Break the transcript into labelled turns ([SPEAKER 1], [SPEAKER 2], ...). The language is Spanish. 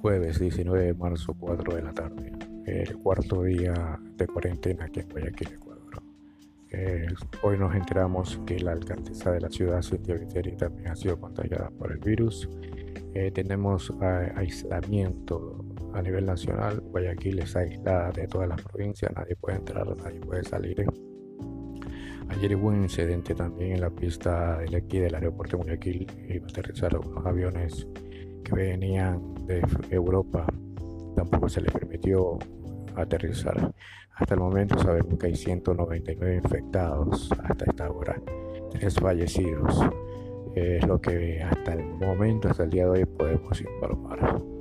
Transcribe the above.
[SPEAKER 1] jueves 19 de marzo, 4 de la tarde, el cuarto día de cuarentena aquí en Guayaquil, Ecuador. Eh, hoy nos enteramos que la alcaldesa de la ciudad, Cintia Viteri, también ha sido contagiada por el virus. Eh, tenemos aislamiento a nivel nacional. Guayaquil es aislada de todas las provincias, nadie puede entrar, nadie puede salir. Ayer hubo un incidente también en la pista de aquí del aeropuerto de Guayaquil. Iba a aterrizar unos aviones que venían de Europa. Tampoco se les permitió aterrizar. Hasta el momento sabemos que hay 199 infectados hasta esta hora, tres fallecidos. Es lo que hasta el momento, hasta el día de hoy podemos informar.